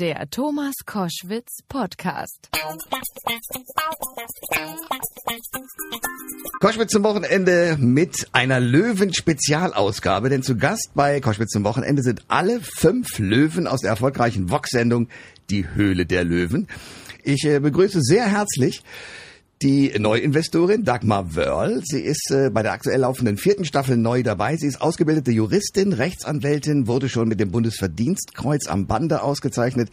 Der Thomas Koschwitz Podcast. Koschwitz zum Wochenende mit einer Löwen-Spezialausgabe, denn zu Gast bei Koschwitz zum Wochenende sind alle fünf Löwen aus der erfolgreichen Vox-Sendung Die Höhle der Löwen. Ich äh, begrüße sehr herzlich die Neuinvestorin Dagmar Wörl. Sie ist äh, bei der aktuell laufenden vierten Staffel neu dabei. Sie ist ausgebildete Juristin, Rechtsanwältin, wurde schon mit dem Bundesverdienstkreuz am Bande ausgezeichnet,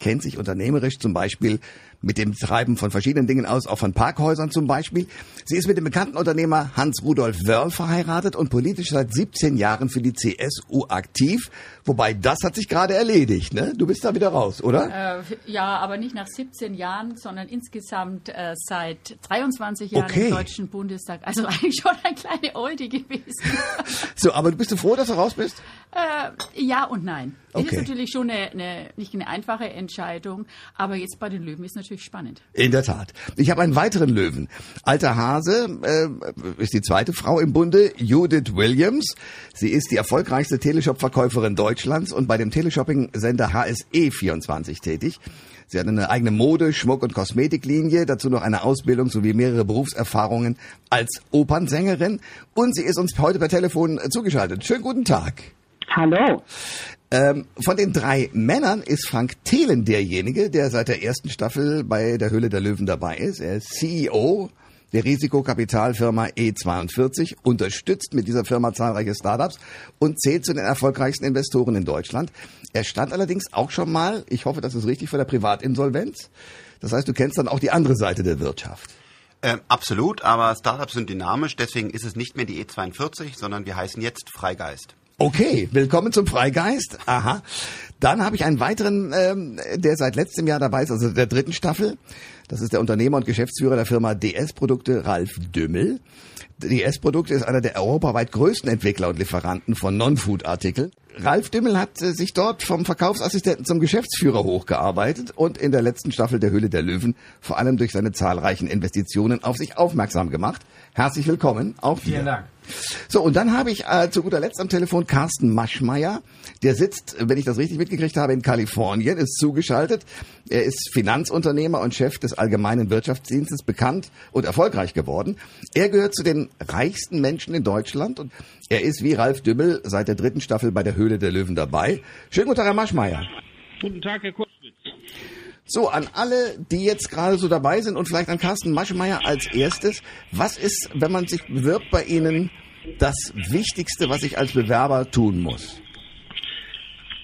kennt sich unternehmerisch zum Beispiel mit dem Treiben von verschiedenen Dingen aus, auch von Parkhäusern zum Beispiel. Sie ist mit dem bekannten Unternehmer Hans-Rudolf Wörl verheiratet und politisch seit 17 Jahren für die CSU aktiv. Wobei, das hat sich gerade erledigt, ne? Du bist da wieder raus, oder? Äh, ja, aber nicht nach 17 Jahren, sondern insgesamt äh, seit 23 Jahren Okay. im Deutschen Bundestag. Also eigentlich schon ein kleiner Oldie gewesen. So, aber du bist du froh, dass du raus bist? äh, ja und nein. Es Okay. ist natürlich schon eine, eine, nicht eine einfache Entscheidung, aber jetzt bei den Löwen ist natürlich spannend. In der Tat. Ich habe einen weiteren Löwen. Alter Hase äh, ist die zweite Frau im Bunde, Judith Williams. Sie ist die erfolgreichste Teleshop-Verkäuferin Deutschlands und bei dem Teleshopping-Sender HSE 24 tätig. Sie hat eine eigene Mode-, Schmuck- und Kosmetiklinie, dazu noch eine Ausbildung sowie mehrere Berufserfahrungen als Opernsängerin. Und sie ist uns heute per Telefon zugeschaltet. Schönen guten Tag. Hallo. Ähm, von den drei Männern ist Frank Thelen derjenige, der seit der ersten Staffel bei der Höhle der Löwen dabei ist. Er ist CEO der Risikokapitalfirma E42, unterstützt mit dieser Firma zahlreiche Startups und zählt zu den erfolgreichsten Investoren in Deutschland. Er stand allerdings auch schon mal, ich hoffe, das ist richtig, vor der Privatinsolvenz. Das heißt, du kennst dann auch die andere Seite der Wirtschaft. Ähm, absolut, aber Startups sind dynamisch, deswegen ist es nicht mehr die E42, sondern wir heißen jetzt Freigeist. Okay, willkommen zum Freigeist. Aha. Dann habe ich einen weiteren, ähm, der seit letztem Jahr dabei ist, also der dritten Staffel. Das ist der Unternehmer und Geschäftsführer der Firma DS Produkte, Ralf Dümmel. DS Produkte ist einer der europaweit größten Entwickler und Lieferanten von Non-Food-Artikeln. Ralf Dümmel hat äh, sich dort vom Verkaufsassistenten zum Geschäftsführer hochgearbeitet und in der letzten Staffel der Höhle der Löwen vor allem durch seine zahlreichen Investitionen auf sich aufmerksam gemacht. Herzlich willkommen, auch dir. Vielen Dank. So, und dann habe ich äh, zu guter Letzt am Telefon Carsten Maschmeyer. Der sitzt, wenn ich das richtig mitgekriegt habe, in Kalifornien, ist zugeschaltet. Er ist Finanzunternehmer und Chef des Allgemeinen Wirtschaftsdienstes, bekannt und erfolgreich geworden. Er gehört zu den reichsten Menschen in Deutschland und er ist wie Ralf Dümmel seit der dritten Staffel bei der Höhle der Löwen dabei. Schönen guten Tag, Herr Maschmeyer. Guten Tag, Herr Kurzwitz. So, an alle, die jetzt gerade so dabei sind und vielleicht an Carsten Maschmeyer als erstes. Was ist, wenn man sich bewirbt bei Ihnen, das Wichtigste, was ich als Bewerber tun muss?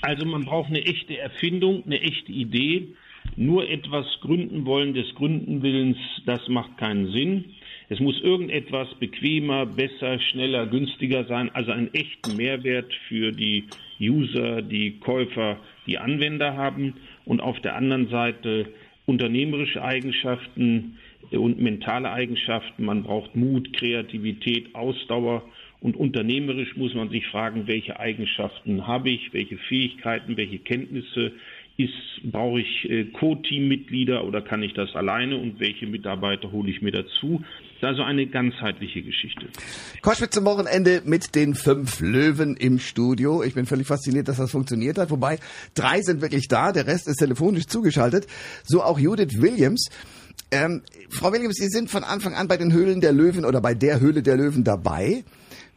Also man braucht eine echte Erfindung, eine echte Idee. Nur etwas gründen wollen des Gründenwillens, das macht keinen Sinn. Es muss irgendetwas bequemer, besser, schneller, günstiger sein, also einen echten Mehrwert für die User, die Käufer, die Anwender haben und auf der anderen Seite unternehmerische Eigenschaften und mentale Eigenschaften. Man braucht Mut, Kreativität, Ausdauer und unternehmerisch muss man sich fragen, welche Eigenschaften habe ich, welche Fähigkeiten, welche Kenntnisse ist, brauche ich äh, Co-Team-Mitglieder oder kann ich das alleine und welche Mitarbeiter hole ich mir dazu? Das ist also eine ganzheitliche Geschichte. Koschwitz zum Wochenende mit den fünf Löwen im Studio. Ich bin völlig fasziniert, dass das funktioniert hat. Wobei, drei sind wirklich da, der Rest ist telefonisch zugeschaltet. So auch Judith Williams. Ähm, Frau Williams, Sie sind von Anfang an bei den Höhlen der Löwen oder bei der Höhle der Löwen dabei.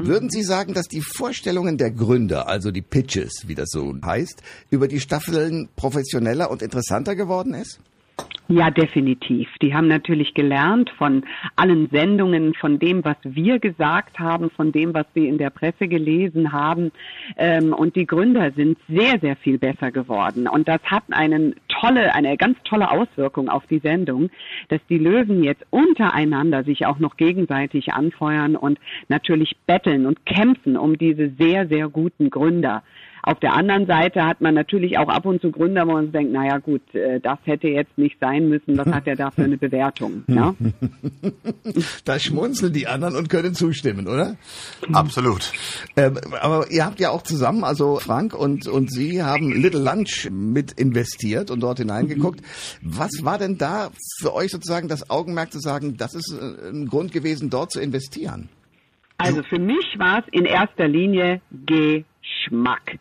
Würden Sie sagen, dass die Vorstellungen der Gründer, also die Pitches, wie das so heißt, über die Staffeln professioneller und interessanter geworden ist? Ja, definitiv. Die haben natürlich gelernt von allen Sendungen, von dem, was wir gesagt haben, von dem, was sie in der Presse gelesen haben. Ähm, und die Gründer sind sehr, sehr viel besser geworden. Und das hat einen tolle, eine ganz tolle Auswirkung auf die Sendung, dass die Löwen jetzt untereinander sich auch noch gegenseitig anfeuern und natürlich betteln und kämpfen um diese sehr, sehr guten Gründer. Auf der anderen Seite hat man natürlich auch ab und zu Gründer, wo man denkt, naja gut, äh, das hätte jetzt nicht sein müssen, was hat er da für eine Bewertung? Ja? Da schmunzeln die anderen und können zustimmen, oder? Absolut. Ähm, aber ihr habt ja auch zusammen, also Frank und, und Sie haben Little Lunch mit investiert und dort hineingeguckt. Was war denn da für euch sozusagen das Augenmerk zu sagen, das ist äh, ein Grund gewesen, dort zu investieren? Also für mich war es in erster Linie Geschmack.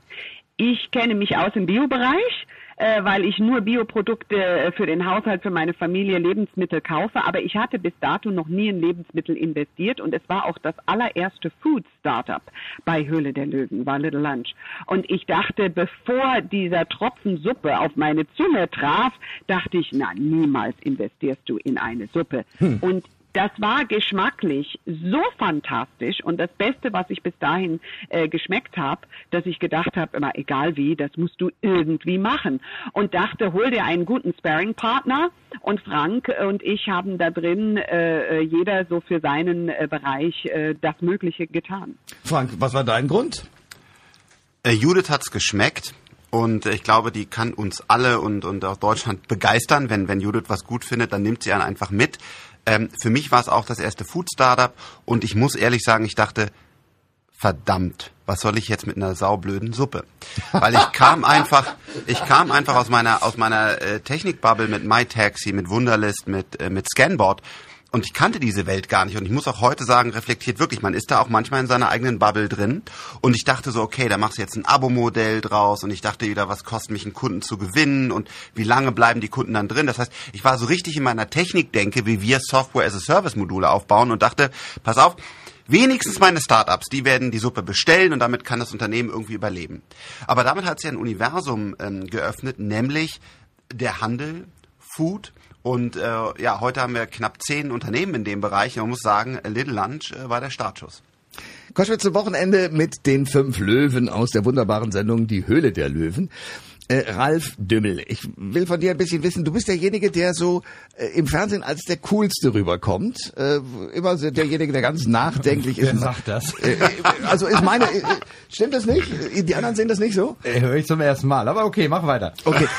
Ich kenne mich aus im Biobereich. äh, weil ich nur Bioprodukte äh, für den Haushalt, für meine Familie, Lebensmittel kaufe. Aber ich hatte bis dato noch nie in Lebensmittel investiert und es war auch das allererste Food Startup bei Höhle der Löwen, war Little Lunch. Und ich dachte, bevor dieser Tropfen Suppe auf meine Zunge traf, dachte ich, na, niemals investierst du in eine Suppe. Hm. Und das war geschmacklich so fantastisch und das Beste, was ich bis dahin äh, geschmeckt habe, dass ich gedacht habe, immer egal wie, das musst du irgendwie machen. Und dachte, hol dir einen guten Sparring-Partner und Frank und ich haben da drin äh, jeder so für seinen äh, Bereich äh, das Mögliche getan. Frank, was war dein Grund? Äh, Judith hat's geschmeckt. Und ich glaube, die kann uns alle und, und auch Deutschland begeistern. Wenn, wenn Judith was gut findet, dann nimmt sie einen einfach mit. Ähm, für mich war es auch das erste Food-Startup und ich muss ehrlich sagen, ich dachte, verdammt, was soll ich jetzt mit einer saublöden Suppe? Weil ich kam einfach, ich kam einfach aus meiner aus meiner äh, Technikbubble mit MyTaxi, mit Wunderlist, mit äh, mit Scanboard und ich kannte diese Welt gar nicht. Und ich muss auch heute sagen, reflektiert wirklich, man ist da auch manchmal in seiner eigenen Bubble drin. Und ich dachte so, okay, da machst du jetzt ein Abo-Modell draus. Und ich dachte wieder, was kostet mich einen Kunden zu gewinnen? Und wie lange bleiben die Kunden dann drin? Das heißt, ich war so richtig in meiner Technik-Denke, wie wir Software-as-a-Service-Module aufbauen und dachte, pass auf, Wenigstens meine Startups, die werden die Suppe bestellen und damit kann das Unternehmen irgendwie überleben. Aber damit hat sich ein Universum ähm, geöffnet, nämlich der Handel, Food und äh, ja, heute haben wir knapp zehn Unternehmen in dem Bereich. Man muss sagen, Little Lunch äh, war der Startschuss. Koschwitz zum Wochenende mit den fünf Löwen aus der wunderbaren Sendung Die Höhle der Löwen. Äh, Ralf Dümmel, ich will von dir ein bisschen wissen, du bist derjenige, der so äh, im Fernsehen als der Coolste rüberkommt. Äh, immer so derjenige, der ganz nachdenklich Wer ist. Wer sagt das? Äh, äh, also ist meine, äh, stimmt das nicht? Die anderen sehen das nicht so? Äh, Höre ich zum ersten Mal, aber okay, mach weiter. Okay.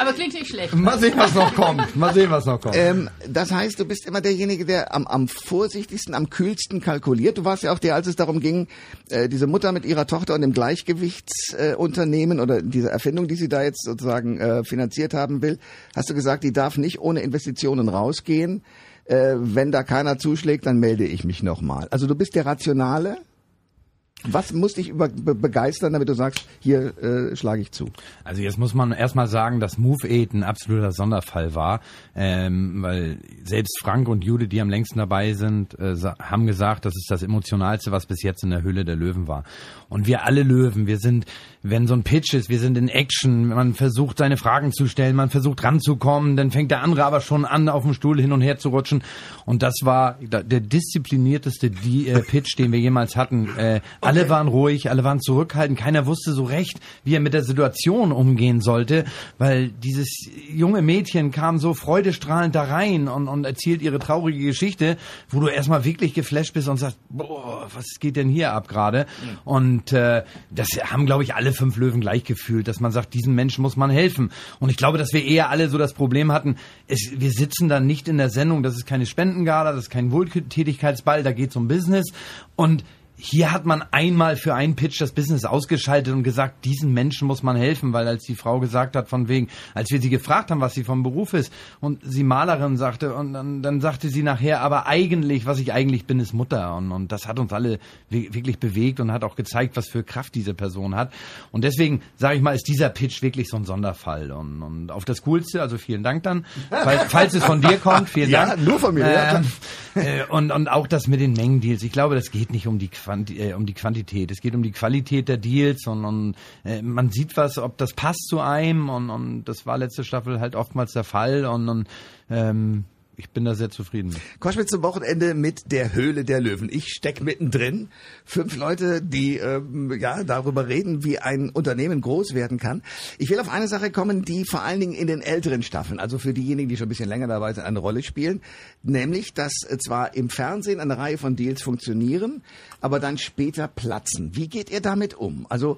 Aber klingt nicht schlecht. Mal sehen, was noch kommt. Mal sehen, was noch kommt. Ähm, das heißt, du bist immer derjenige, der am, am vorsichtigsten, am kühlsten kalkuliert. Du warst ja auch der, als es darum ging, äh, diese Mutter mit ihrer Tochter und dem Gleichgewichtsunternehmen äh, oder diese Erfindung, die sie da jetzt sozusagen äh, finanziert haben will, hast du gesagt, die darf nicht ohne Investitionen rausgehen. Äh, wenn da keiner zuschlägt, dann melde ich mich nochmal. Also du bist der Rationale. Was muss dich über, be begeistern, damit du sagst, hier äh, schlage ich zu? Also jetzt muss man erstmal sagen, dass Move Aid ein absoluter Sonderfall war, ähm, weil selbst Frank und Jude, die am längsten dabei sind, äh, haben gesagt, das ist das emotionalste, was bis jetzt in der Höhle der Löwen war. Und wir alle Löwen, wir sind, wenn so ein Pitch ist, wir sind in Action, man versucht seine Fragen zu stellen, man versucht ranzukommen, dann fängt der andere aber schon an, auf dem Stuhl hin und her zu rutschen. Und das war der disziplinierteste die, äh, Pitch, den wir jemals hatten. Äh, alle waren ruhig, alle waren zurückhaltend, keiner wusste so recht, wie er mit der Situation umgehen sollte, weil dieses junge Mädchen kam so freudestrahlend da rein und, und erzählt ihre traurige Geschichte, wo du erstmal wirklich geflasht bist und sagst, boah, was geht denn hier ab gerade? Mhm. Und äh, das haben, glaube ich, alle fünf Löwen gleich gefühlt, dass man sagt, diesen Menschen muss man helfen. Und ich glaube, dass wir eher alle so das Problem hatten, es, wir sitzen dann nicht in der Sendung, das ist keine Spendengala, das ist kein Wohltätigkeitsball, da geht es um Business. Und hier hat man einmal für einen Pitch das Business ausgeschaltet und gesagt, diesen Menschen muss man helfen, weil als die Frau gesagt hat, von wegen, als wir sie gefragt haben, was sie vom Beruf ist, und sie Malerin sagte, und dann, dann sagte sie nachher, aber eigentlich, was ich eigentlich bin, ist Mutter. Und, und das hat uns alle wirklich bewegt und hat auch gezeigt, was für Kraft diese Person hat. Und deswegen, sage ich mal, ist dieser Pitch wirklich so ein Sonderfall. Und, und auf das Coolste, also vielen Dank dann, falls, falls es von dir kommt, vielen ja, Dank. nur von mir. Ähm, äh, und, und auch das mit den Mengendeals. Ich glaube, das geht nicht um die Qualität Quanti äh, um die Quantität. Es geht um die Qualität der Deals und, und äh, man sieht was, ob das passt zu einem und, und das war letzte Staffel halt oftmals der Fall und, und ähm, ich bin da sehr zufrieden. Koschwitz zum Wochenende mit der Höhle der Löwen. Ich steck mittendrin. Fünf Leute, die ähm, ja darüber reden, wie ein Unternehmen groß werden kann. Ich will auf eine Sache kommen, die vor allen Dingen in den älteren Staffeln, also für diejenigen, die schon ein bisschen länger dabei sind, eine Rolle spielen. Nämlich, dass zwar im Fernsehen eine Reihe von Deals funktionieren, aber dann später platzen. Wie geht ihr damit um? Also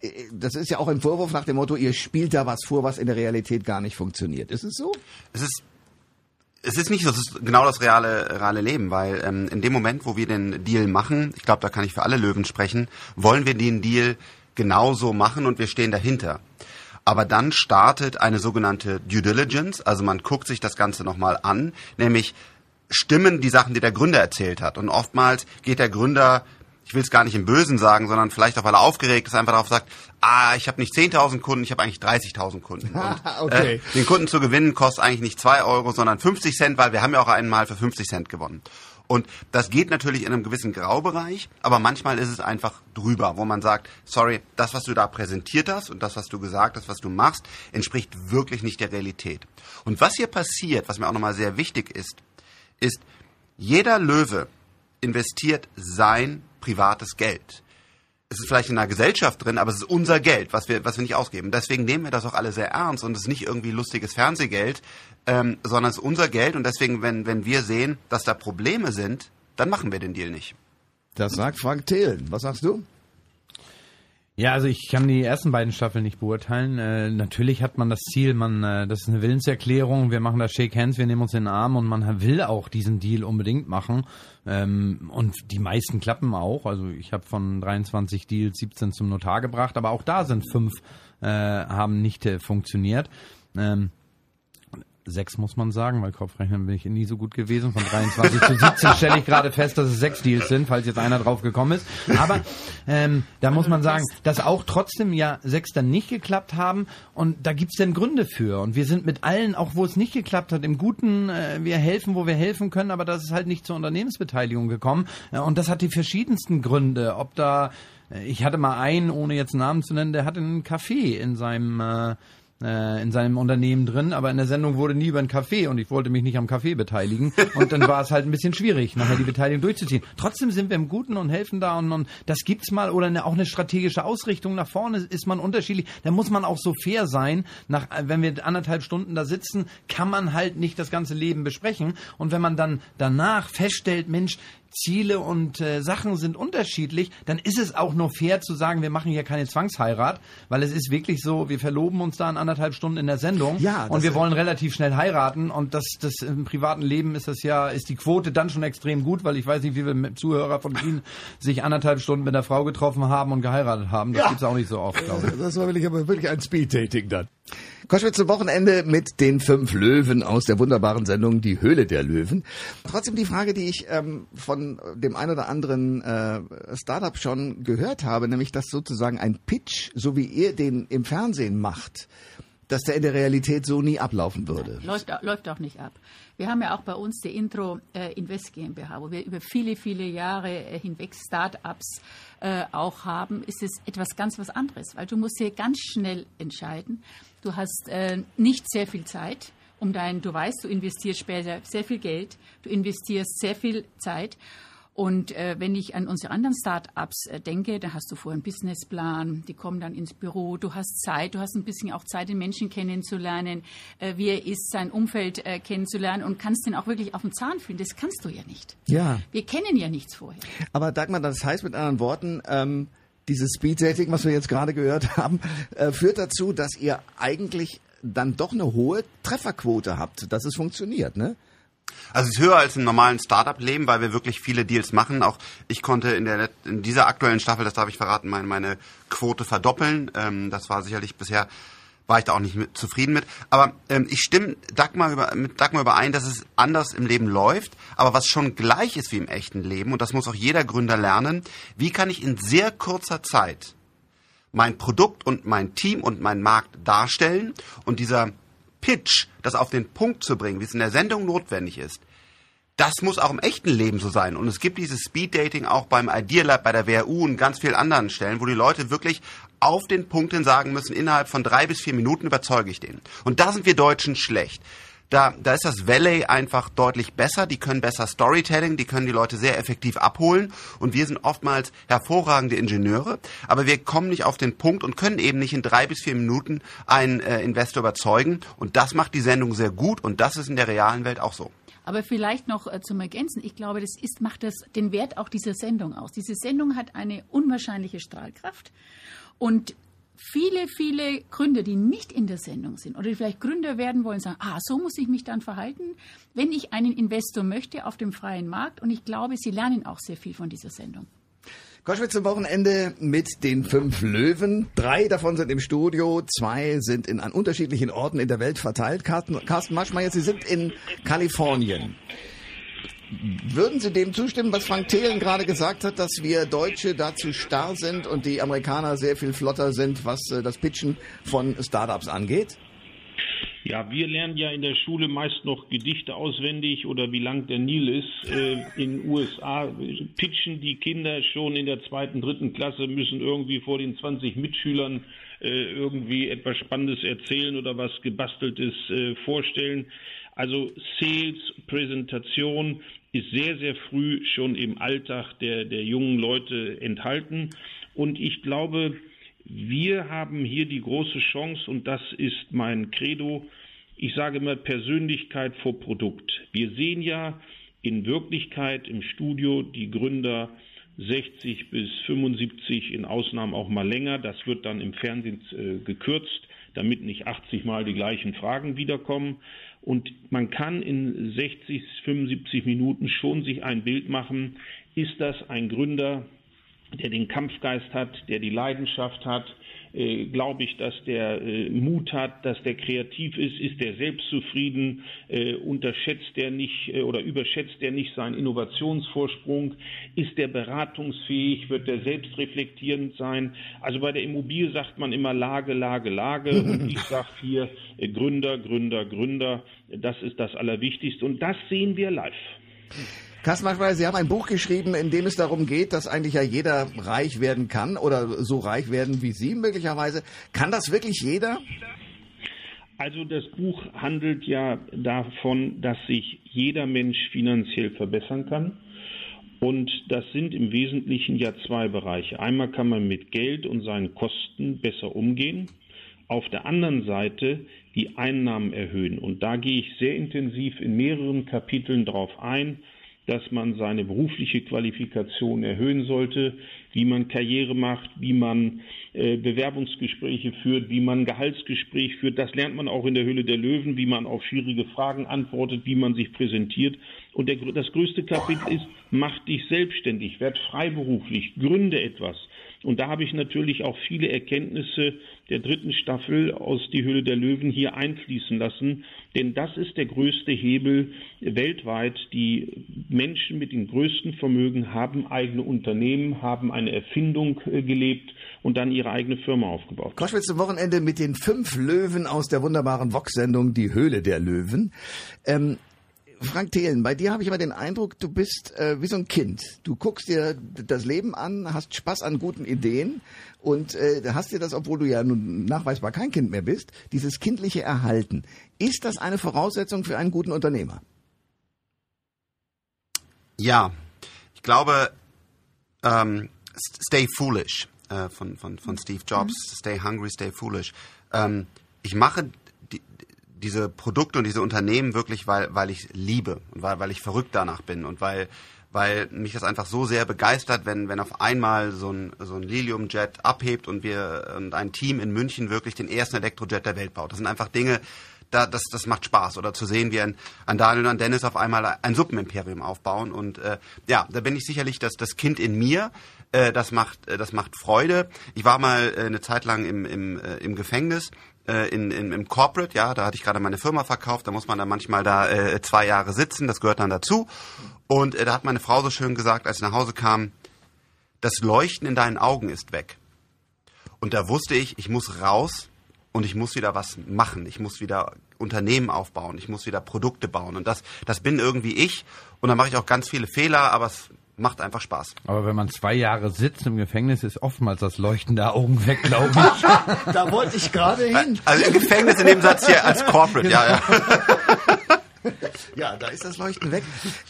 äh, das ist ja auch ein Vorwurf nach dem Motto, ihr spielt da was vor, was in der Realität gar nicht funktioniert. Ist es so? Es ist es ist nicht so, es ist genau das reale, reale Leben, weil ähm, in dem Moment, wo wir den Deal machen, ich glaube, da kann ich für alle Löwen sprechen, wollen wir den Deal genauso machen und wir stehen dahinter. Aber dann startet eine sogenannte Due Diligence, also man guckt sich das Ganze nochmal an, nämlich stimmen die Sachen, die der Gründer erzählt hat. Und oftmals geht der Gründer ich will es gar nicht im Bösen sagen, sondern vielleicht auch, weil er aufgeregt ist, einfach darauf sagt, ah, ich habe nicht 10.000 Kunden, ich habe eigentlich 30.000 Kunden. Und, Okay. äh, den Kunden zu gewinnen kostet eigentlich nicht 2 Euro, sondern 50 Cent, weil wir haben ja auch einmal für 50 Cent gewonnen. Und das geht natürlich in einem gewissen Graubereich, aber manchmal ist es einfach drüber, wo man sagt, sorry, das, was du da präsentiert hast und das, was du gesagt hast, was du machst, entspricht wirklich nicht der Realität. Und was hier passiert, was mir auch nochmal sehr wichtig ist, ist, jeder Löwe investiert sein privates Geld. Es ist vielleicht in einer Gesellschaft drin, aber es ist unser Geld, was wir, was wir nicht ausgeben. Deswegen nehmen wir das auch alle sehr ernst und es ist nicht irgendwie lustiges Fernsehgeld, ähm, sondern es ist unser Geld und deswegen, wenn, wenn wir sehen, dass da Probleme sind, dann machen wir den Deal nicht. Das sagt Frank Thelen. Was sagst du? Ja, also ich kann die ersten beiden Staffeln nicht beurteilen. Äh, natürlich hat man das Ziel, man, äh, das ist eine Willenserklärung, wir machen das Shake Hands, wir nehmen uns in den Arm und man will auch diesen Deal unbedingt machen. Ähm, und die meisten klappen auch. Also ich habe von 23 Deals 17 zum Notar gebracht, aber auch da sind fünf äh, haben nicht äh, funktioniert. Ähm, sechs muss man sagen, weil Kopfrechnen bin ich nie so gut gewesen. Von 23 zu 17 stelle ich gerade fest, dass es sechs Deals sind, falls jetzt einer drauf gekommen ist. Aber ähm, da muss man sagen, dass auch trotzdem ja sechs dann nicht geklappt haben und da gibt's denn Gründe für. Und wir sind mit allen, auch wo es nicht geklappt hat, im Guten, äh, wir helfen, wo wir helfen können, aber das ist halt nicht zur Unternehmensbeteiligung gekommen. Äh, und das hat die verschiedensten Gründe. Ob da, äh, ich hatte mal einen, ohne jetzt Namen zu nennen, der hatte einen Café in seinem äh, äh, in seinem Unternehmen drin, aber in der Sendung wurde nie über ein Café und ich wollte mich nicht am Café beteiligen und dann war es halt ein bisschen schwierig, nachher die Beteiligung durchzuziehen. Trotzdem sind wir im Guten und helfen da und, und das gibt's mal oder eine, auch eine strategische Ausrichtung nach vorne ist man unterschiedlich. Da muss man auch so fair sein. Nach, wenn wir anderthalb Stunden da sitzen, kann man halt nicht das ganze Leben besprechen und wenn man dann danach feststellt, Mensch, Ziele und äh, Sachen sind unterschiedlich, dann ist es auch nur fair zu sagen, wir machen hier keine Zwangsheirat, weil es ist wirklich so, wir verloben uns da in anderthalb Stunden in der Sendung Ja, und wir wollen relativ schnell heiraten und das, das im privaten Leben ist das ja, ist die Quote dann schon extrem gut, weil ich weiß nicht, wie mit Zuhörer von Ihnen sich anderthalb Stunden mit der Frau getroffen haben und geheiratet haben. Das gibt's auch nicht so oft, glaube ich. Das war wirklich, aber wirklich ein Speed-Dating dann. Koschwitz zum Wochenende mit den fünf Löwen aus der wunderbaren Sendung Die Höhle der Löwen. Trotzdem die Frage, die ich ähm, von dem ein oder anderen äh, Startup schon gehört habe, nämlich dass sozusagen ein Pitch, so wie ihr den im Fernsehen macht, dass der in der Realität so nie ablaufen würde. Läuft, au- läuft auch nicht ab. Wir haben ja auch bei uns die Intro äh, Invest GmbH, wo wir über viele, viele Jahre äh, hinweg Start-ups äh, auch haben, ist es etwas ganz was anderes, weil du musst hier ganz schnell entscheiden. Du hast äh, nicht sehr viel Zeit, um dein, du weißt, du investierst später sehr viel Geld, du investierst sehr viel Zeit. Und äh, wenn ich an unsere anderen Start-ups äh, denke, da hast du vorher einen Businessplan, die kommen dann ins Büro, du hast Zeit, du hast ein bisschen auch Zeit, den Menschen kennenzulernen, äh, wie er ist, sein Umfeld äh, kennenzulernen und kannst den auch wirklich auf den Zahn fühlen. Das kannst du ja nicht. Ja. Wir kennen ja nichts vorher. Aber Dagmar, das heißt mit anderen Worten, ähm, dieses Speed-Dating, was wir jetzt gerade gehört haben, äh, führt dazu, dass ihr eigentlich dann doch eine hohe Trefferquote habt, dass es funktioniert, ne? Also es ist höher als im normalen Startup-Leben, weil wir wirklich viele Deals machen. Auch ich konnte in, der, in dieser aktuellen Staffel, das darf ich verraten, meine, meine Quote verdoppeln. Ähm, das war sicherlich bisher, war ich da auch nicht mit, zufrieden mit. Aber ähm, ich stimme Dagmar über, mit Dagmar überein, dass es anders im Leben läuft. Aber was schon gleich ist wie im echten Leben, und das muss auch jeder Gründer lernen, wie kann ich in sehr kurzer Zeit mein Produkt und mein Team und meinen Markt darstellen und dieser Pitch, das auf den Punkt zu bringen, wie es in der Sendung notwendig ist, das muss auch im echten Leben so sein. Und es gibt dieses Speed Dating auch beim Idea Lab, bei der WRU und ganz vielen anderen Stellen, wo die Leute wirklich auf den Punkt hin sagen müssen, innerhalb von drei bis vier Minuten überzeuge ich den. Und da sind wir Deutschen schlecht. Da, da ist das Valley einfach deutlich besser. Die können besser Storytelling, die können die Leute sehr effektiv abholen. Und wir sind oftmals hervorragende Ingenieure, aber wir kommen nicht auf den Punkt und können eben nicht in drei bis vier Minuten einen äh, Investor überzeugen. Und das macht die Sendung sehr gut und das ist in der realen Welt auch so. Aber vielleicht noch äh, zum Ergänzen. Ich glaube, das ist, macht das den Wert auch dieser Sendung aus. Diese Sendung hat eine unwahrscheinliche Strahlkraft und viele, viele Gründer, die nicht in der Sendung sind oder die vielleicht Gründer werden wollen, sagen, ah, so muss ich mich dann verhalten, wenn ich einen Investor möchte auf dem freien Markt. Und ich glaube, sie lernen auch sehr viel von dieser Sendung. Koschwitz zum Wochenende mit den fünf Löwen. Drei davon sind im Studio, zwei sind in, an unterschiedlichen Orten in der Welt verteilt. Carsten, Carsten Maschmeyer, Sie sind in Kalifornien. Würden Sie dem zustimmen, was Frank Thelen gerade gesagt hat, dass wir Deutsche dazu starr sind und die Amerikaner sehr viel flotter sind, was äh, das Pitchen von Startups angeht? Ja, wir lernen ja in der Schule meist noch Gedichte auswendig oder wie lang der Nil ist. Äh, in den USA pitchen die Kinder schon in der zweiten, dritten Klasse, müssen irgendwie vor den 20 Mitschülern äh, irgendwie etwas Spannendes erzählen oder was Gebasteltes äh, vorstellen. Also Sales, Präsentation ist sehr, sehr früh schon im Alltag der, der jungen Leute enthalten. Und ich glaube, wir haben hier die große Chance und das ist mein Credo. Ich sage immer Persönlichkeit vor Produkt. Wir sehen ja in Wirklichkeit im Studio die Gründer 60 bis 75, in Ausnahmen auch mal länger. Das wird dann im Fernsehen äh, gekürzt, damit nicht 80 Mal die gleichen Fragen wiederkommen. Und man kann in 60, 75 Minuten schon sich ein Bild machen, ist das ein Gründer, der den Kampfgeist hat, der die Leidenschaft hat, äh, glaube ich, dass der äh, Mut hat, dass der kreativ ist, ist der selbstzufrieden, äh, unterschätzt der nicht äh, oder überschätzt der nicht seinen Innovationsvorsprung, ist der beratungsfähig, wird der selbstreflektierend sein. Also bei der Immobilie sagt man immer Lage, Lage, Lage und ich sage hier äh, Gründer, Gründer, Gründer, das ist das Allerwichtigste und das sehen wir live. Kaspar, Sie haben ein Buch geschrieben, in dem es darum geht, dass eigentlich ja jeder reich werden kann oder so reich werden wie Sie möglicherweise. Kann das wirklich jeder? Also das Buch handelt ja davon, dass sich jeder Mensch finanziell verbessern kann. Und das sind im Wesentlichen ja zwei Bereiche. Einmal kann man mit Geld und seinen Kosten besser umgehen. Auf der anderen Seite die Einnahmen erhöhen. Und da gehe ich sehr intensiv in mehreren Kapiteln drauf ein dass man seine berufliche Qualifikation erhöhen sollte, wie man Karriere macht, wie man äh, Bewerbungsgespräche führt, wie man Gehaltsgespräch führt. Das lernt man auch in der Höhle der Löwen, wie man auf schwierige Fragen antwortet, wie man sich präsentiert. Und der, das größte Kapitel ist, mach dich selbstständig, werd freiberuflich, gründe etwas. Und da habe ich natürlich auch viele Erkenntnisse der dritten Staffel aus Die Höhle der Löwen hier einfließen lassen. Denn das ist der größte Hebel weltweit. Die Menschen mit dem größten Vermögen haben eigene Unternehmen, haben eine Erfindung äh, gelebt und dann ihre eigene Firma aufgebaut. Koschwitz zum Wochenende mit den fünf Löwen aus der wunderbaren Vox-Sendung Die Höhle der Löwen. Ähm, Frank Thelen, bei dir habe ich immer den Eindruck, du bist äh, wie so ein Kind. Du guckst dir das Leben an, hast Spaß an guten Ideen und äh, hast dir das, obwohl du ja nun nachweisbar kein Kind mehr bist, dieses kindliche erhalten. Ist das eine Voraussetzung für einen guten Unternehmer? Ja, ich glaube, ähm, Stay Foolish äh, von, von, von Steve Jobs, mhm. Stay Hungry, Stay Foolish. Ähm, ich mache diese Produkte und diese Unternehmen wirklich, weil, weil ich liebe und weil, weil ich verrückt danach bin und weil, weil mich das einfach so sehr begeistert, wenn, wenn auf einmal so ein, so ein Lilium-Jet abhebt und wir und ein Team in München wirklich den ersten Elektrojet der Welt baut. Das sind einfach Dinge, da, das, das macht Spaß. Oder zu sehen, wie ein, ein Daniel und ein Dennis auf einmal ein Suppenimperium aufbauen. Und äh, ja, da bin ich sicherlich das, das Kind in mir. Äh, das macht, äh, das macht Freude. Ich war mal äh, eine Zeit lang im, im, äh, im Gefängnis äh, in, in, im Corporate, ja, da hatte ich gerade meine Firma verkauft, da muss man dann manchmal da äh, zwei Jahre sitzen, das gehört dann dazu. Und äh, da hat meine Frau so schön gesagt, als ich nach Hause kam, das Leuchten in deinen Augen ist weg. Und da wusste ich, ich muss raus und ich muss wieder was machen. Ich muss wieder Unternehmen aufbauen. Ich muss wieder Produkte bauen. Und das, das bin irgendwie ich. Und da mache ich auch ganz viele Fehler, aber es macht einfach Spaß. Aber wenn man zwei Jahre sitzt im Gefängnis, ist oftmals das Leuchten der Augen weg, glaube ich. da wollte ich gerade hin. Also im Gefängnis in dem Satz hier als Corporate, ja, ja. ja, da ist das Leuchten weg.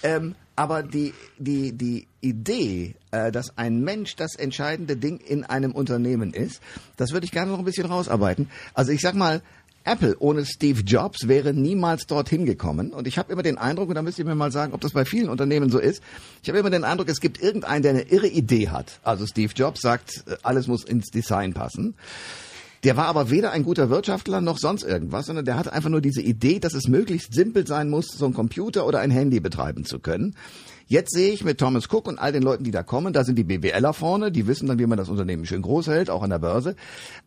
Ähm, aber die, die, die Idee, äh, dass ein Mensch das entscheidende Ding in einem Unternehmen ist, das würde ich gerne noch ein bisschen rausarbeiten. Also ich sag mal, Apple ohne Steve Jobs wäre niemals dorthin gekommen. Und ich habe immer den Eindruck, und da müsst ihr mir mal sagen, ob das bei vielen Unternehmen so ist, ich habe immer den Eindruck, es gibt irgendeinen, der eine irre Idee hat. Also Steve Jobs sagt, äh, alles muss ins Design passen. Der war aber weder ein guter Wirtschaftler noch sonst irgendwas, sondern der hatte einfach nur diese Idee, dass es möglichst simpel sein muss, so ein Computer oder ein Handy betreiben zu können. Jetzt sehe ich mit Thomas Cook und all den Leuten, die da kommen, da sind die BWLer vorne, die wissen dann, wie man das Unternehmen schön groß hält, auch an der Börse.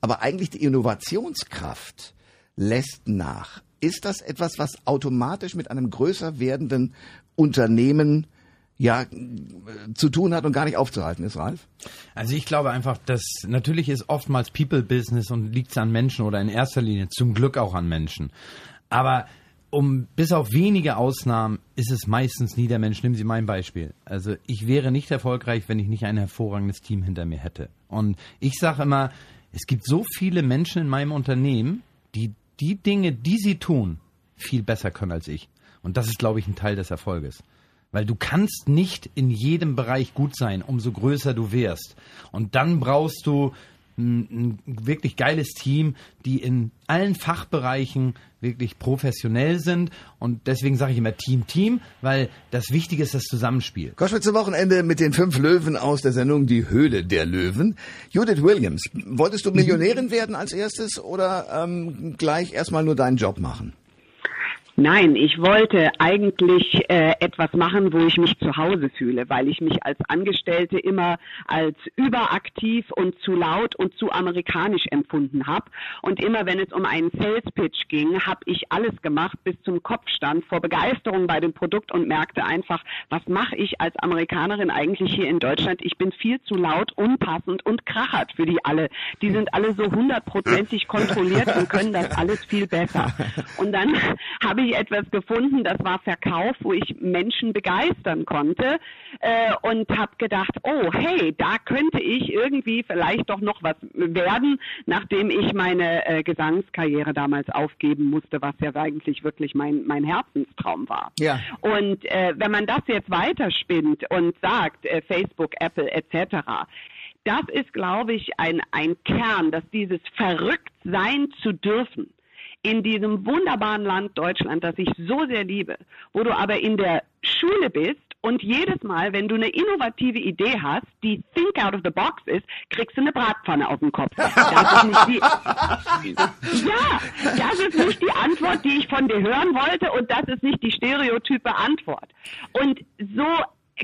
Aber eigentlich die Innovationskraft, lässt nach. Ist das etwas, was automatisch mit einem größer werdenden Unternehmen ja zu tun hat und gar nicht aufzuhalten ist, Ralf? Also ich glaube einfach, dass natürlich ist oftmals People Business und liegt es an Menschen oder in erster Linie zum Glück auch an Menschen. Aber um bis auf wenige Ausnahmen ist es meistens nie der Mensch. Nehmen Sie mein Beispiel. Also ich wäre nicht erfolgreich, wenn ich nicht ein hervorragendes Team hinter mir hätte. Und ich sage immer, es gibt so viele Menschen in meinem Unternehmen, die die Dinge, die sie tun, viel besser können als ich. Und das ist, glaube ich, ein Teil des Erfolges. Weil du kannst nicht in jedem Bereich gut sein, umso größer du wirst. Und dann brauchst du ein, ein wirklich geiles Team, die in allen Fachbereichen wirklich professionell sind. Und deswegen sage ich immer Team, Team, weil das Wichtige ist das Zusammenspiel. Koschwitz Wochenende mit den fünf Löwen aus der Sendung Die Höhle der Löwen. Judith Williams, wolltest du Millionärin werden als erstes oder ähm, gleich erstmal nur deinen Job machen? Nein, ich wollte eigentlich äh, etwas machen, wo ich mich zu Hause fühle, weil ich mich als Angestellte immer als überaktiv und zu laut und zu amerikanisch empfunden habe. Und immer wenn es um einen Sales Pitch ging, habe ich alles gemacht bis zum Kopfstand vor Begeisterung bei dem Produkt und merkte einfach, was mache ich als Amerikanerin eigentlich hier in Deutschland? Ich bin viel zu laut, unpassend und krachert für die alle. Die sind alle so hundertprozentig kontrolliert und können das alles viel besser. Und dann habe ich etwas gefunden, das war Verkauf, wo ich Menschen begeistern konnte äh, und habe gedacht, oh hey, da könnte ich irgendwie vielleicht doch noch was werden, nachdem ich meine äh, Gesangskarriere damals aufgeben musste, was ja eigentlich wirklich mein, mein Herzenstraum war. Ja. Und äh, wenn man das jetzt weiterspinnt und sagt, äh, Facebook, Apple etc., das ist, glaube ich, ein, ein Kern, dass dieses verrückt sein zu dürfen, in diesem wunderbaren Land Deutschland, das ich so sehr liebe, wo du aber in der Schule bist und jedes Mal, wenn du eine innovative Idee hast, die think out of the box ist, kriegst du eine Bratpfanne auf den Kopf. Das ist nicht die, ja, das ist nicht die Antwort, die ich von dir hören wollte und das ist nicht die stereotype Antwort. Und so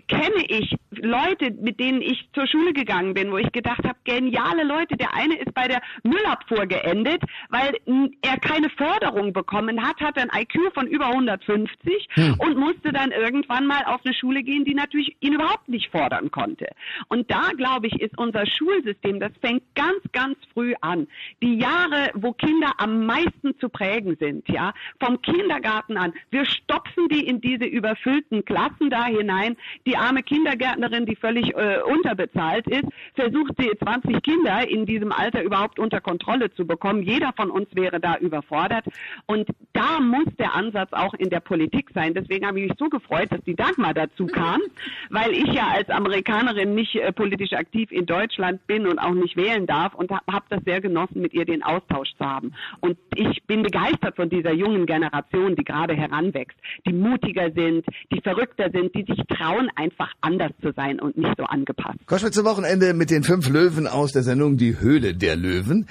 kenne ich Leute, mit denen ich zur Schule gegangen bin, wo ich gedacht habe, geniale Leute. Der eine ist bei der Müllabfuhr geendet, weil er keine Förderung bekommen hat, hat ein IQ von über 150 hm. und musste dann irgendwann mal auf eine Schule gehen, die natürlich ihn überhaupt nicht fordern konnte. Und da, glaube ich, ist unser Schulsystem, das fängt ganz, ganz früh an. Die Jahre, wo Kinder am meisten zu prägen sind, ja, vom Kindergarten an. Wir stopfen die in diese überfüllten Klassen da hinein die arme Kindergärtnerin, die völlig äh, unterbezahlt ist, versucht sie 20 Kinder in diesem Alter überhaupt unter Kontrolle zu bekommen. Jeder von uns wäre da überfordert. Und da muss der Ansatz auch in der Politik sein. Deswegen habe ich mich so gefreut, dass die Dagmar dazu kam, weil ich ja als Amerikanerin nicht äh, politisch aktiv in Deutschland bin und auch nicht wählen darf und habe hab das sehr genossen, mit ihr den Austausch zu haben. Und ich bin begeistert von dieser jungen Generation, die gerade heranwächst, die mutiger sind, die verrückter sind, die sich trauen, einfach anders zu sein und nicht so angepasst. Koschwitz zum Wochenende mit den fünf Löwen aus der Sendung Die Höhle der Löwen.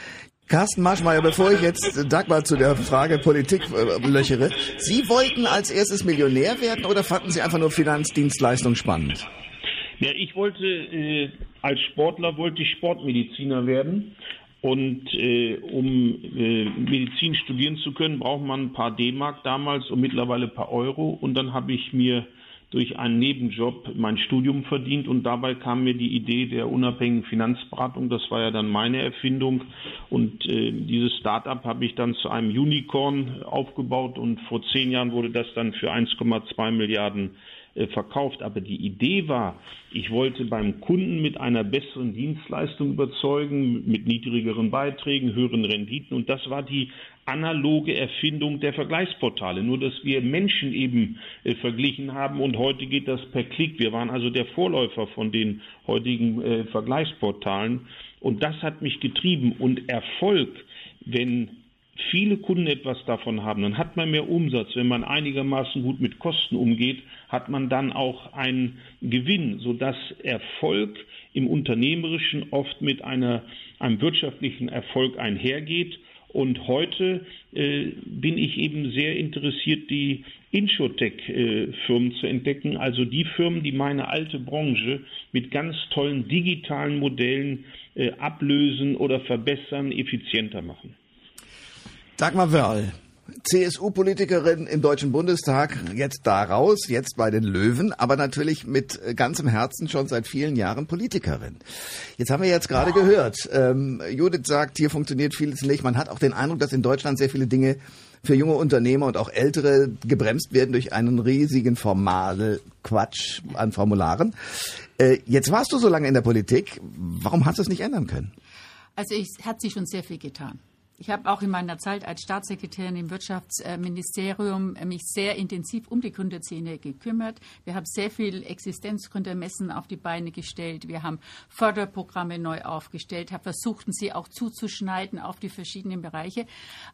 Carsten Marschmeier, bevor ich jetzt Dagmar zu der Frage Politik äh, löchere, Sie wollten als erstes Millionär werden oder fanden Sie einfach nur Finanzdienstleistung spannend? Ja, ich wollte äh, als Sportler wollte ich Sportmediziner werden und äh, um äh, Medizin studieren zu können, braucht man ein paar D-Mark damals und mittlerweile ein paar Euro und dann habe ich mir durch einen Nebenjob mein Studium verdient und dabei kam mir die Idee der unabhängigen Finanzberatung. Das war ja dann meine Erfindung und äh, dieses Startup habe ich dann zu einem Unicorn aufgebaut und vor zehn Jahren wurde das dann für 1,2 Milliarden äh, verkauft. Aber die Idee war, ich wollte beim Kunden mit einer besseren Dienstleistung überzeugen, mit niedrigeren Beiträgen, höheren Renditen. Und das war die analoge Erfindung der Vergleichsportale. Nur, dass wir Menschen eben äh, verglichen haben und heute geht das per Klick. Wir waren also der Vorläufer von den heutigen äh, Vergleichsportalen. Und das hat mich getrieben. Und Erfolg, wenn viele Kunden etwas davon haben, dann hat man mehr Umsatz. Wenn man einigermaßen gut mit Kosten umgeht, hat man dann auch einen Gewinn, sodass Erfolg im Unternehmerischen oft mit einer, einem wirtschaftlichen Erfolg einhergeht. Und heute äh, bin ich eben sehr interessiert, die Insurtech-Firmen zu entdecken, also die Firmen, die meine alte Branche mit ganz tollen digitalen Modellen äh, ablösen oder verbessern, effizienter machen. Dagmar Wörl, CSU-Politikerin im Deutschen Bundestag, jetzt da raus, jetzt bei den Löwen, aber natürlich mit ganzem Herzen schon seit vielen Jahren Politikerin. Jetzt haben wir jetzt gerade gehört, ähm, Judith sagt, hier funktioniert vieles nicht. Man hat auch den Eindruck, dass in Deutschland sehr viele Dinge für junge Unternehmer und auch Ältere gebremst werden durch einen riesigen formale Quatsch an Formularen. Äh, jetzt warst du so lange in der Politik. Warum hast du es nicht ändern können? Also es hat sich schon sehr viel getan. Ich habe auch in meiner Zeit als Staatssekretärin im Wirtschaftsministerium mich sehr intensiv um die Gründerszene gekümmert. Wir haben sehr viel Existenzgründermessen auf die Beine gestellt. Wir haben Förderprogramme neu aufgestellt, haben versucht, sie auch zuzuschneiden auf die verschiedenen Bereiche.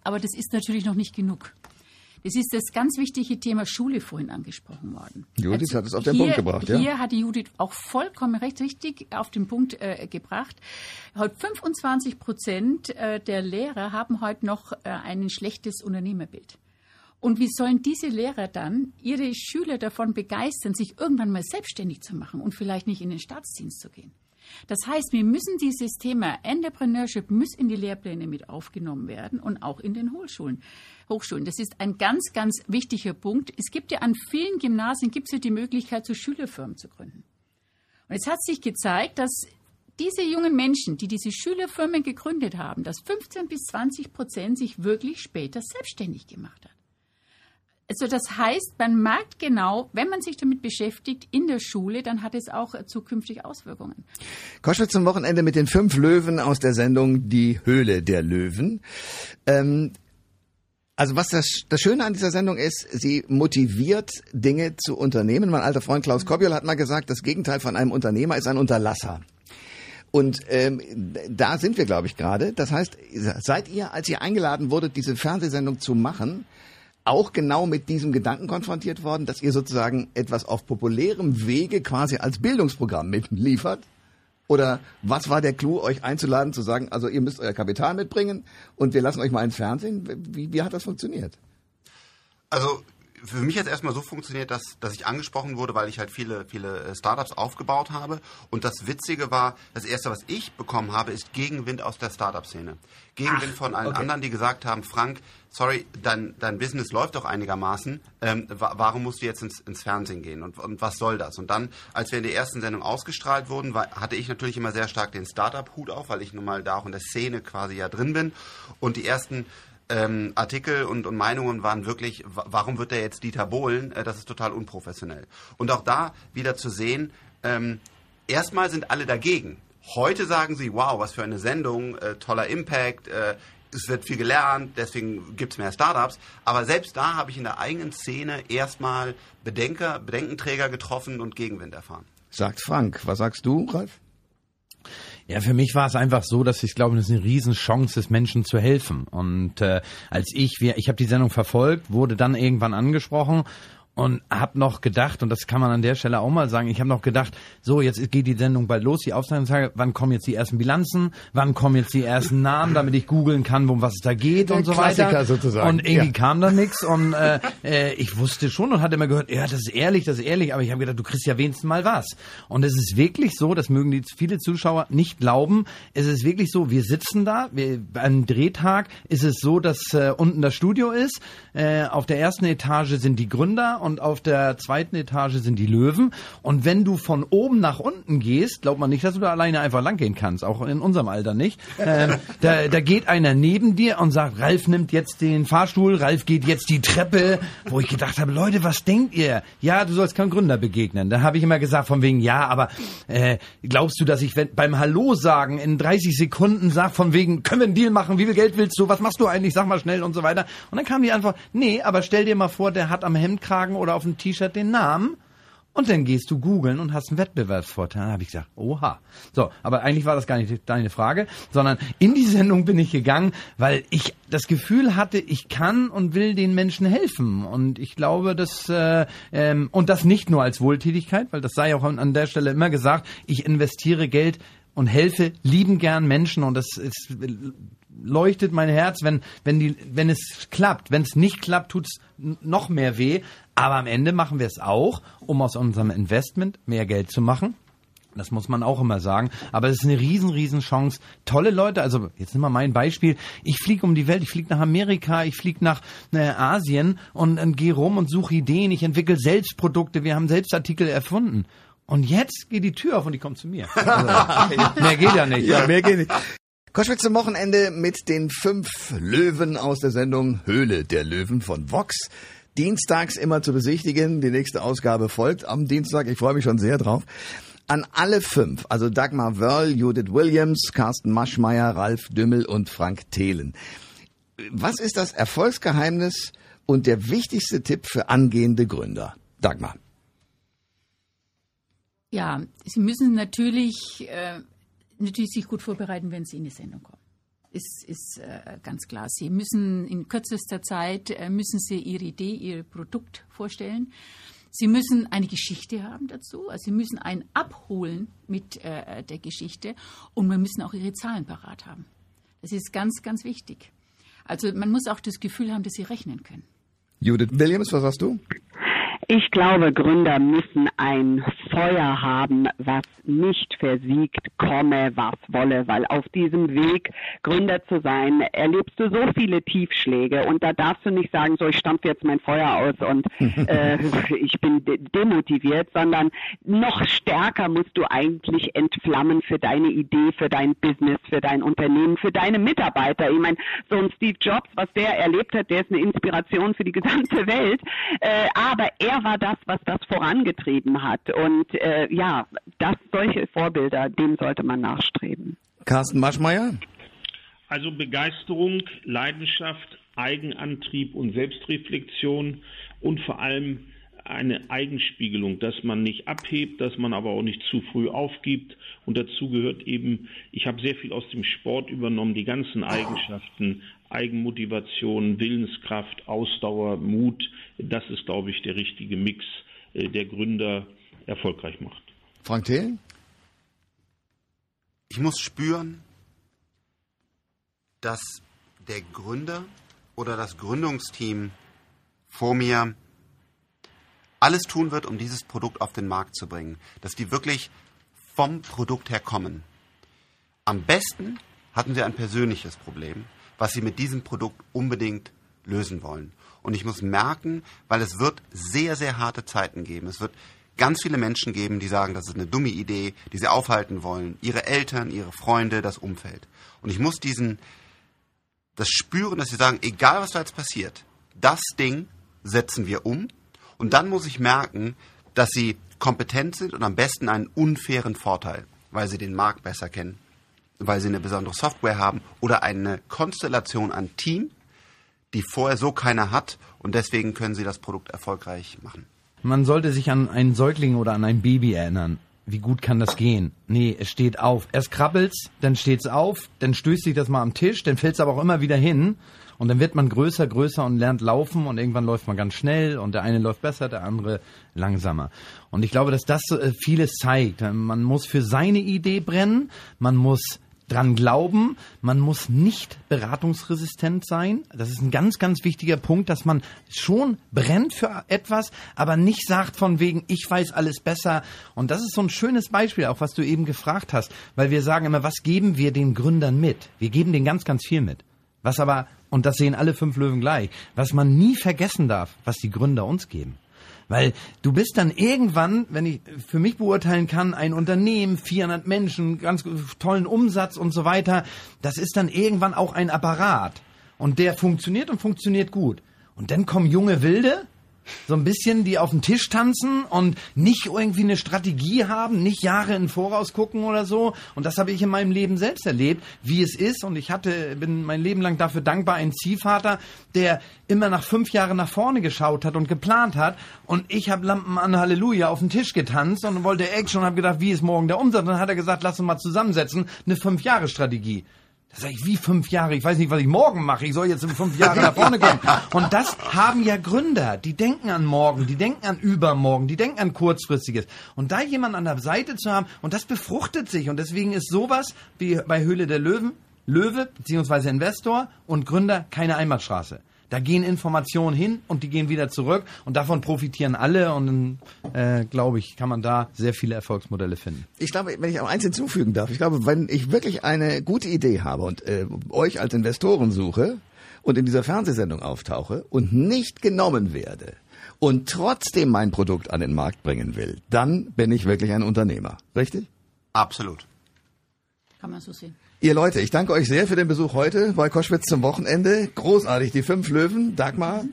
Aber das ist natürlich noch nicht genug. Es ist das ganz wichtige Thema Schule vorhin angesprochen worden. Judith also hat es auf den hier, Punkt gebracht. Ja? Hier hat die Judith auch vollkommen recht richtig auf den Punkt äh, gebracht. Heute 25 Prozent äh, der Lehrer haben heute noch äh, ein schlechtes Unternehmerbild. Und wie sollen diese Lehrer dann ihre Schüler davon begeistern, sich irgendwann mal selbstständig zu machen und vielleicht nicht in den Staatsdienst zu gehen? Das heißt, wir müssen dieses Thema Entrepreneurship muss in die Lehrpläne mit aufgenommen werden und auch in den Hochschulen. Hochschulen. Das ist ein ganz, ganz wichtiger Punkt. Es gibt ja an vielen Gymnasien gibt es ja die Möglichkeit, so Schülerfirmen zu gründen. Und es hat sich gezeigt, dass diese jungen Menschen, die diese Schülerfirmen gegründet haben, dass 15 bis 20 Prozent sich wirklich später selbstständig gemacht hat. Also das heißt, man merkt genau, wenn man sich damit beschäftigt in der Schule, dann hat es auch zukünftig Auswirkungen. Koschwitz zum Wochenende mit den fünf Löwen aus der Sendung Die Höhle der Löwen. Ähm, also was das, das Schöne an dieser Sendung ist, sie motiviert Dinge zu unternehmen. Mein alter Freund Klaus Kobiol hat mal gesagt, das Gegenteil von einem Unternehmer ist ein Unterlasser. Und ähm, da sind wir, glaube ich, gerade. Das heißt, seid ihr, als ihr eingeladen wurdet, diese Fernsehsendung zu machen, auch genau mit diesem Gedanken konfrontiert worden, dass ihr sozusagen etwas auf populärem Wege quasi als Bildungsprogramm mitliefert? Oder was war der Clou, euch einzuladen, zu sagen, also ihr müsst euer Kapital mitbringen und wir lassen euch mal ins Fernsehen? Wie, wie hat das funktioniert? Also für mich hat es erstmal so funktioniert, dass, dass ich angesprochen wurde, weil ich halt viele, viele äh, Startups aufgebaut habe. Und das Witzige war, das erste, was ich bekommen habe, ist Gegenwind aus der Startup-Szene. Gegenwind Ach, von allen okay. anderen, die gesagt haben, Frank, sorry, dein, dein Business läuft doch einigermaßen. Ähm, warum musst du jetzt ins, ins Fernsehen gehen? Und, und was soll das? Und dann, als wir in der ersten Sendung ausgestrahlt wurden, war, hatte ich natürlich immer sehr stark den Startup-Hut auf, weil ich nun mal da auch in der Szene quasi ja drin bin. Und die ersten ähm, Artikel und, und Meinungen waren wirklich, warum wird der jetzt Dieter Bohlen? Äh, das ist total unprofessionell. Und auch da wieder zu sehen, ähm, erstmal sind alle dagegen. Heute sagen sie, wow, was für eine Sendung, äh, toller Impact, äh, es wird viel gelernt, deswegen gibt es mehr Startups. Aber selbst da habe ich in der eigenen Szene erstmal Bedenker, Bedenkenträger getroffen und Gegenwind erfahren. Sagt Frank. Was sagst du, Ralf? Ja, für mich war es einfach so, dass ich glaube, das ist eine Riesenchance des Menschen zu helfen. Und äh, als ich, wir, ich habe die Sendung verfolgt, wurde dann irgendwann angesprochen und habe noch gedacht, und das kann man an der Stelle auch mal sagen, ich habe noch gedacht, so, jetzt geht die Sendung bald los, die Aufzeichnungstage, wann kommen jetzt die ersten Bilanzen, wann kommen jetzt die ersten Namen, damit ich googeln kann, um was es da geht Der und so Klassiker weiter. Sozusagen. Und irgendwie ja. kam da nichts und äh, äh, ich wusste schon und hatte immer gehört, ja, das ist ehrlich, das ist ehrlich, aber ich habe gedacht, du kriegst ja wenigstens mal was. Und es ist wirklich so, das mögen die viele Zuschauer nicht glauben, es ist wirklich so, wir sitzen da, wir, beim Drehtag ist es so, dass äh, unten das Studio ist, äh, auf der ersten Etage sind die Gründer und auf der zweiten Etage sind die Löwen. Und wenn du von oben nach unten gehst, glaubt man nicht, dass du da alleine einfach langgehen kannst, auch in unserem Alter nicht. Ähm, da, da geht einer neben dir und sagt, Ralf nimmt jetzt den Fahrstuhl, Ralf geht jetzt die Treppe, wo ich gedacht habe, Leute, was denkt ihr? Ja, du sollst keinem Gründer begegnen. Da habe ich immer gesagt, von wegen, ja, aber äh, glaubst du, dass ich wenn, beim Hallo sagen in 30 Sekunden sag, von wegen, können wir einen Deal machen, wie viel Geld willst du, was machst du eigentlich, sag mal schnell und so weiter. Und dann kam die Antwort, nee, aber stell dir mal vor, der hat am Hemdkragen oder auf dem T-Shirt den Namen und dann gehst du googeln und hast einen Wettbewerbsvorteil. Dann habe ich gesagt, oha. So, aber eigentlich war das gar nicht deine Frage, sondern in die Sendung bin ich gegangen, weil ich das Gefühl hatte, ich kann und will den Menschen helfen. Und ich glaube, dass äh, ähm, und das nicht nur als Wohltätigkeit, weil das sei auch an der Stelle immer gesagt, ich investiere Geld und helfe lieben gern Menschen und das ist leuchtet mein Herz, wenn, wenn, die, wenn es klappt. Wenn es nicht klappt, tut es noch mehr weh. Aber am Ende machen wir es auch, um aus unserem Investment mehr Geld zu machen Das muss man auch immer sagen. Aber es ist eine riesen, riesen Chance. Tolle Leute, also jetzt nimm mal mein Beispiel. Ich fliege um die Welt, ich fliege nach Amerika, ich fliege nach äh, Asien und, und gehe rum und suche Ideen. Ich entwickle selbst Produkte, wir haben selbst Artikel erfunden. Und jetzt geht die Tür auf und die kommt zu mir. Also, mehr geht ja nicht. Ja, mehr geht nicht. Koschwitz zum Wochenende mit den fünf Löwen aus der Sendung Höhle der Löwen von Vox. Dienstags immer zu besichtigen. Die nächste Ausgabe folgt am Dienstag. Ich freue mich schon sehr drauf. An alle fünf, also Dagmar Wörl, Judith Williams, Carsten Maschmeyer, Ralf Dümmel und Frank Thelen. Was ist das Erfolgsgeheimnis und der wichtigste Tipp für angehende Gründer? Dagmar. Ja, Sie müssen natürlich, äh, natürlich sich gut vorbereiten, wenn Sie in die Sendung kommen. Ist, ist äh, ganz klar. Sie müssen in kürzester Zeit äh, müssen Sie Ihre Idee, Ihr Produkt vorstellen. Sie müssen eine Geschichte haben dazu. Also Sie müssen einen abholen mit äh, der Geschichte und wir müssen auch Ihre Zahlen parat haben. Das ist ganz, ganz wichtig. Also man muss auch das Gefühl haben, dass Sie rechnen können. Judith Williams, was sagst du? Ich glaube, Gründer müssen ein Feuer haben, was nicht versiegt, komme, was wolle, weil auf diesem Weg, Gründer zu sein, erlebst du so viele Tiefschläge und da darfst du nicht sagen, so ich stampfe jetzt mein Feuer aus und äh, ich bin de demotiviert, sondern noch stärker musst du eigentlich entflammen für deine Idee, für dein Business, für dein Unternehmen, für deine Mitarbeiter. Ich meine, so ein Steve Jobs, was der erlebt hat, der ist eine Inspiration für die gesamte Welt, äh, aber er war das, was das vorangetrieben hat. Und äh, ja, das solche Vorbilder, dem sollte man nachstreben. Carsten Maschmeyer? Also Begeisterung, Leidenschaft, Eigenantrieb und Selbstreflexion und vor allem eine Eigenspiegelung, dass man nicht abhebt, dass man aber auch nicht zu früh aufgibt. Und dazu gehört eben, ich habe sehr viel aus dem Sport übernommen, die ganzen Eigenschaften, Eigenmotivation, Willenskraft, Ausdauer, Mut. Das ist, glaube ich, der richtige Mix, äh, der Gründer erfolgreich macht. Frank Thelen? Ich muss spüren, dass der Gründer oder das Gründungsteam vor mir alles tun wird, um dieses Produkt auf den Markt zu bringen. Dass die wirklich vom Produkt her kommen. Am besten hatten sie ein persönliches Problem, was sie mit diesem Produkt unbedingt lösen wollen. Und ich muss merken, weil es wird sehr, sehr harte Zeiten geben. Es wird ganz viele Menschen geben, die sagen, das ist eine dumme Idee, die sie aufhalten wollen. Ihre Eltern, ihre Freunde, das Umfeld. Und ich muss diesen, das spüren, dass sie sagen, egal was da jetzt passiert, das Ding setzen wir um. Und dann muss ich merken, dass sie kompetent sind und am besten einen unfairen Vorteil, weil sie den Markt besser kennen, weil sie eine besondere Software haben oder eine Konstellation an Team, die vorher so keiner hat und deswegen können sie das Produkt erfolgreich machen. Man sollte sich an einen Säugling oder an ein Baby erinnern. Wie gut kann das gehen? Nee, es steht auf. Erst krabbelt's, dann steht's auf, dann stößt sich das mal am Tisch, dann fällt's aber auch immer wieder hin. Und dann wird man größer, größer und lernt laufen und irgendwann läuft man ganz schnell und der eine läuft besser, der andere langsamer. Und ich glaube, dass das äh, vieles zeigt. Man muss für seine Idee brennen, man muss dran glauben, man muss nicht beratungsresistent sein. Das ist ein ganz, ganz wichtiger Punkt, dass man schon brennt für etwas, aber nicht sagt von wegen, ich weiß alles besser. Und das ist so ein schönes Beispiel, auch was du eben gefragt hast, weil wir sagen immer, was geben wir den Gründern mit? Wir geben denen ganz, ganz viel mit. Was aber, und das sehen alle fünf Löwen gleich, was man nie vergessen darf, was die Gründer uns geben. Weil du bist dann irgendwann, wenn ich für mich beurteilen kann, ein Unternehmen, 400 Menschen, ganz tollen Umsatz und so weiter, das ist dann irgendwann auch ein Apparat. Und der funktioniert und funktioniert gut. Und dann kommen junge Wilde, so ein bisschen, die auf den Tisch tanzen und nicht irgendwie eine Strategie haben, nicht Jahre in Voraus gucken oder so. Und das habe ich in meinem Leben selbst erlebt, wie es ist. Und ich hatte, bin mein Leben lang dafür dankbar, einen Ziehvater, der immer nach fünf Jahren nach vorne geschaut hat und geplant hat. Und ich habe Lampen an Halleluja auf den Tisch getanzt und wollte Action und habe gedacht, wie ist morgen der Umsatz? Und dann hat er gesagt, lass uns mal zusammensetzen, eine Fünf-Jahre-Strategie. Sag ich, wie fünf Jahre? Ich weiß nicht, was ich morgen mache. Ich soll jetzt in fünf Jahre nach vorne kommen. Und das haben ja Gründer. Die denken an morgen, die denken an übermorgen, die denken an kurzfristiges. Und da jemand an der Seite zu haben, und das befruchtet sich. Und deswegen ist sowas wie bei Höhle der Löwen, Löwe beziehungsweise Investor und Gründer keine Einbahnstraße. Da gehen Informationen hin und die gehen wieder zurück und davon profitieren alle und äh, glaube ich, kann man da sehr viele Erfolgsmodelle finden. Ich glaube, wenn ich auch eins hinzufügen darf, ich glaube, wenn ich wirklich eine gute Idee habe und äh, euch als Investoren suche und in dieser Fernsehsendung auftauche und nicht genommen werde und trotzdem mein Produkt an den Markt bringen will, dann bin ich wirklich ein Unternehmer. Richtig? Absolut. Kann man so sehen. Ihr Leute, ich danke euch sehr für den Besuch heute bei Koschwitz zum Wochenende. Großartig, die fünf Löwen, Dagmar,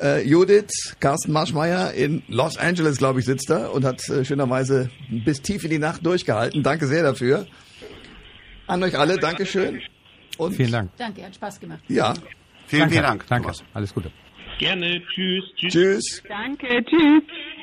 äh, Judith, Carsten Marschmeier in Los Angeles, glaube ich, sitzt da und hat äh, schönerweise bis tief in die Nacht durchgehalten. Danke sehr dafür. An euch alle, Dankeschön. Und Vielen Dank. Danke, hat Spaß gemacht. Ja, Vielen, Danke. vielen Dank. Danke. Thomas. Alles Gute. Gerne. Tschüss. Tschüss. tschüss. Danke, tschüss.